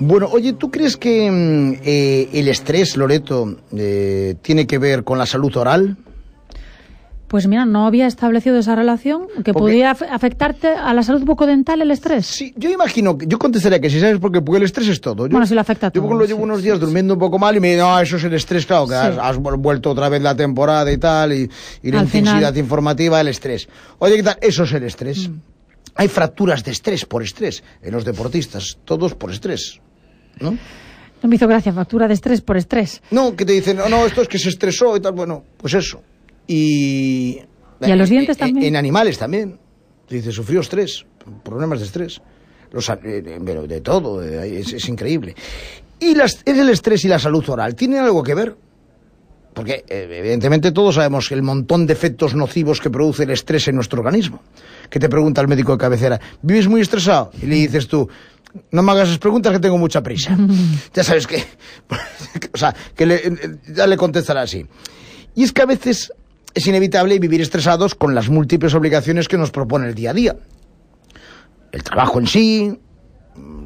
Bueno, oye, ¿tú crees que mm, eh, el estrés, Loreto, eh, tiene que ver con la salud oral? Pues mira, no había establecido esa relación que Porque- podía afectarte a la salud bucodental el estrés. Sí, yo imagino, yo contestaría que sí, ¿sabes? Porque, porque el estrés es todo. Yo, Bueno, sí lo afecta Yo, todo, ejemplo, sí, llevo unos días sí. durmiendo un poco mal y me digo, no, eso es el estrés, claro, que Sí. has, has vu- vuelto otra vez la temporada y tal, y, y la Al intensidad final- informativa, el estrés. Oye, ¿qué tal? Eso es el estrés. Mm. Hay fracturas de estrés por estrés en los deportistas, todos por estrés. ¿No? No me hizo gracia, factura de estrés por estrés. No, que te dicen, no, no, esto es que se estresó y tal. Bueno, pues eso. Y. ¿Y a los dientes en- también? En animales también. Dice, sufrió estrés, problemas de estrés. Los, a- eh, eh, pero de todo, eh, es, es increíble. ¿Y las, es el estrés y la salud oral? ¿Tienen algo que ver? Porque, eh, evidentemente, todos sabemos el montón de efectos nocivos que produce el estrés en nuestro organismo. Que te pregunta el médico de cabecera, ¿vives muy estresado? Y le dices tú, no me hagas esas preguntas que tengo mucha prisa. ya sabes que, o sea, que le- ya le contestará así. Y es que a veces es inevitable vivir estresados con las múltiples obligaciones que nos propone el día a día. El trabajo en sí,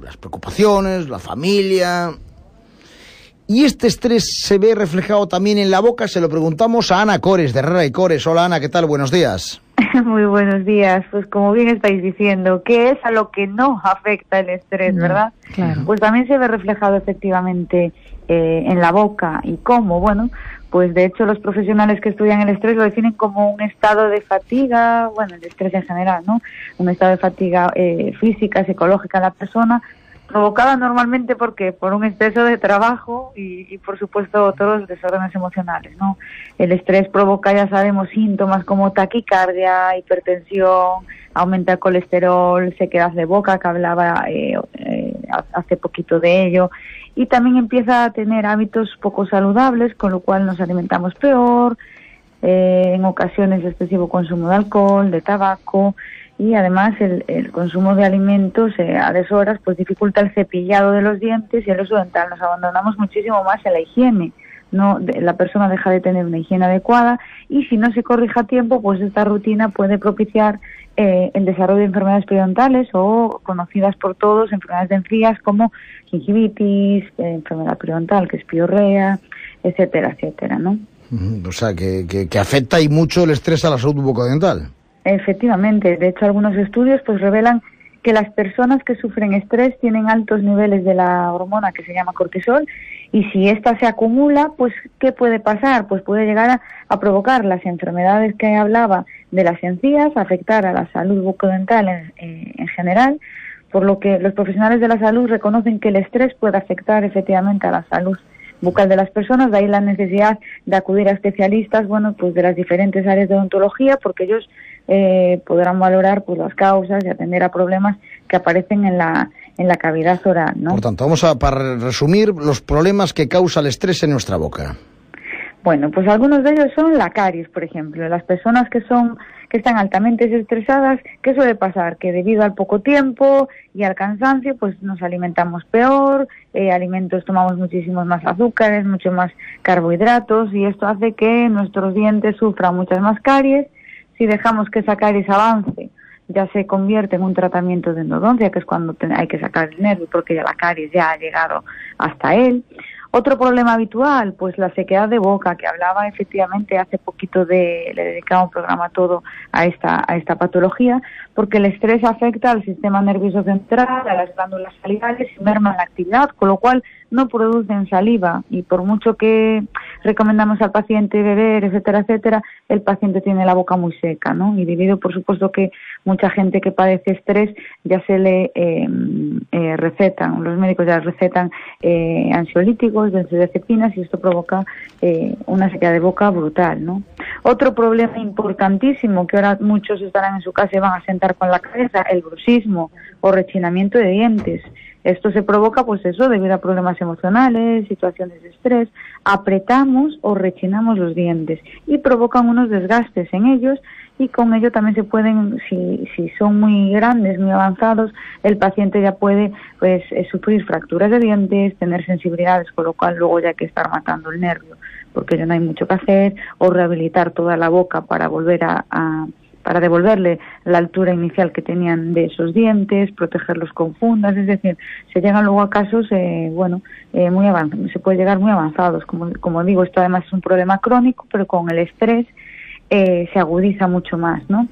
las preocupaciones, la familia. Y este estrés se ve reflejado también en la boca. Se lo preguntamos a Ana Cores, de Herrera y Cores. Hola Ana, ¿qué tal? Buenos días. Muy buenos días. Pues como bien estáis diciendo, ¿qué es a lo que no afecta el estrés, No, verdad? claro. Pues también se ve reflejado efectivamente eh, en la boca. ¿Y cómo? Bueno, pues de hecho los profesionales que estudian el estrés lo definen como un estado de fatiga, bueno, el estrés en general, ¿no? Un estado de fatiga eh, física, psicológica en la persona, provocada normalmente porque por un exceso de trabajo y, y, por supuesto todos los desórdenes emocionales, ¿no? El estrés provoca, ya sabemos, síntomas como taquicardia, hipertensión, aumenta el colesterol, sequedad de boca, que hablaba eh, eh, hace poquito de ello, y también empieza a tener hábitos poco saludables, con lo cual nos alimentamos peor, eh, en ocasiones excesivo consumo de alcohol, de tabaco, y además el, el consumo de alimentos eh, a deshoras pues dificulta el cepillado de los dientes y el uso dental. Nos abandonamos muchísimo más en la higiene. No, la persona deja de tener una higiene adecuada y si no se corrige a tiempo, pues esta rutina puede propiciar eh, el desarrollo de enfermedades periodontales o conocidas por todos, enfermedades de encías como gingivitis, eh, enfermedad periodontal que es piorrea, etcétera, etcétera, ¿no? O sea, que, que- que afecta y mucho el estrés a la salud bucodental. Efectivamente, de hecho algunos estudios pues revelan que las personas que sufren estrés tienen altos niveles de la hormona que se llama cortisol y si esta se acumula, pues ¿qué puede pasar? Pues puede llegar a, a provocar las enfermedades que hablaba de las encías, afectar a la salud bucodental en, eh, en general, por lo que los profesionales de la salud reconocen que el estrés puede afectar efectivamente a la salud bucal de las personas, de ahí la necesidad de acudir a especialistas, bueno, pues de las diferentes áreas de odontología, porque ellos eh, podrán valorar pues las causas y atender a problemas que aparecen en la en la cavidad oral, ¿no? Por tanto, vamos a para resumir los problemas que causa el estrés en nuestra boca. Bueno, pues algunos de ellos son la caries, por ejemplo. Las personas que son que están altamente estresadas, ¿qué suele pasar? Que debido al poco tiempo y al cansancio, pues nos alimentamos peor, eh, alimentos tomamos muchísimos más azúcares, mucho más carbohidratos y esto hace que nuestros dientes sufran muchas más caries. Si dejamos que esa caries avance, ya se convierte en un tratamiento de endodoncia, que es cuando hay que sacar el nervio porque ya la caries ya ha llegado hasta él. Otro problema habitual, pues la sequedad de boca, que hablaba efectivamente hace poquito de, le dedicaba un programa todo a esta, a esta patología, porque el estrés afecta al sistema nervioso central, a las glándulas salivales y merma la actividad, con lo cual no producen saliva y por mucho que recomendamos al paciente beber, etcétera, etcétera, el paciente tiene la boca muy seca, ¿no? Y debido, por supuesto, que mucha gente que padece estrés ya se le eh, eh, recetan, los médicos ya recetan eh, ansiolíticos, benzodiazepinas y esto provoca eh, una sequedad de boca brutal, ¿no? Otro problema importantísimo que ahora muchos estarán en su casa y van a sentar con la cabeza, el bruxismo o rechinamiento de dientes. Esto se provoca, pues eso, debido a problemas emocionales, situaciones de estrés. Apretamos o rechinamos los dientes y provocan unos desgastes en ellos y con ello también se pueden, si, si son muy grandes, muy avanzados, el paciente ya puede pues eh, sufrir fracturas de dientes, tener sensibilidades, con lo cual luego ya hay que estar matando el nervio, porque ya no hay mucho que hacer, o rehabilitar toda la boca para volver a, a para devolverle la altura inicial que tenían de esos dientes, protegerlos con fundas, es decir, se llegan luego a casos, eh, bueno, eh, muy avanzados, se puede llegar muy avanzados. Como, como digo, esto además es un problema crónico, pero con el estrés eh, se agudiza mucho más, ¿no?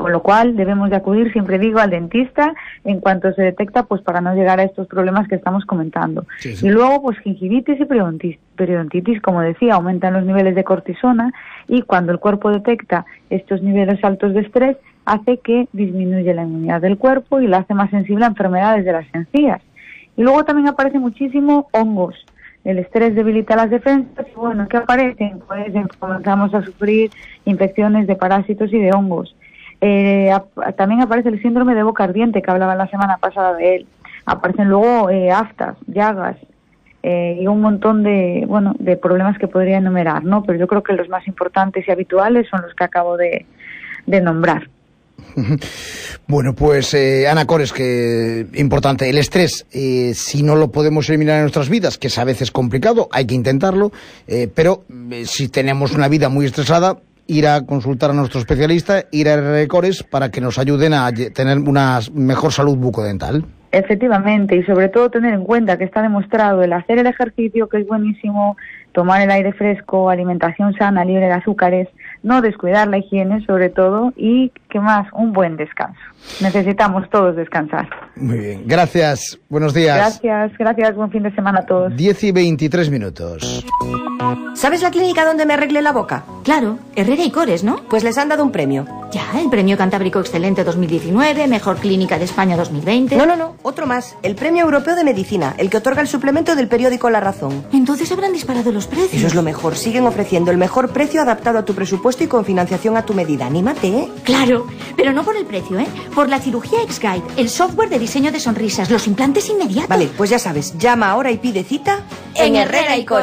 Con lo cual debemos de acudir, siempre digo, al dentista en cuanto se detecta, pues para no llegar a estos problemas que estamos comentando. Sí, sí. Y luego, pues gingivitis y periodontitis, como decía, aumentan los niveles de cortisona y cuando el cuerpo detecta estos niveles altos de estrés, hace que disminuya la inmunidad del cuerpo y la hace más sensible a enfermedades de las encías. Y luego también aparece muchísimo hongos. El estrés debilita las defensas y bueno, ¿qué aparecen? Pues comenzamos a sufrir infecciones de parásitos y de hongos. Eh, también aparece el síndrome de boca ardiente que hablaba la semana pasada de él. Aparecen luego eh, aftas, llagas eh, y un montón de bueno de problemas que podría enumerar, ¿no? Pero yo creo que los más importantes y habituales son los que acabo de, de nombrar. Bueno, pues eh, Ana Cores, que importante, el estrés, eh, si no lo podemos eliminar en nuestras vidas, que es a veces complicado, hay que intentarlo, eh, pero eh, si tenemos una vida muy estresada, ir a consultar a nuestro especialista, ir a RR Cores para que nos ayuden a tener una mejor salud bucodental. Efectivamente, y sobre todo tener en cuenta que está demostrado el hacer el ejercicio, que es buenísimo, tomar el aire fresco, alimentación sana, libre de azúcares, no descuidar la higiene sobre todo y, ¿qué más? Un buen descanso. Necesitamos todos descansar. Muy bien, gracias, buenos días. Gracias, gracias, buen fin de semana a todos. 10 y 23 minutos. ¿Sabes la clínica donde me arreglé la boca? Claro, Herrera y Cores, ¿no? Pues les han dado un premio. Ya, el Premio Cantábrico Excelente 2019, Mejor Clínica de España 2020. No, no, no, otro más. El Premio Europeo de Medicina, el que otorga el suplemento del periódico La Razón. Entonces habrán disparado los precios. Eso es lo mejor. Siguen ofreciendo el mejor precio adaptado a tu presupuesto y con financiación a tu medida. Anímate, ¿eh? Claro, pero no por el precio, ¿eh? Por la cirugía X-Guide, el software de diseño de sonrisas, los implantes inmediatos. Vale, pues ya sabes, llama ahora y pide cita En Herrera y Cores.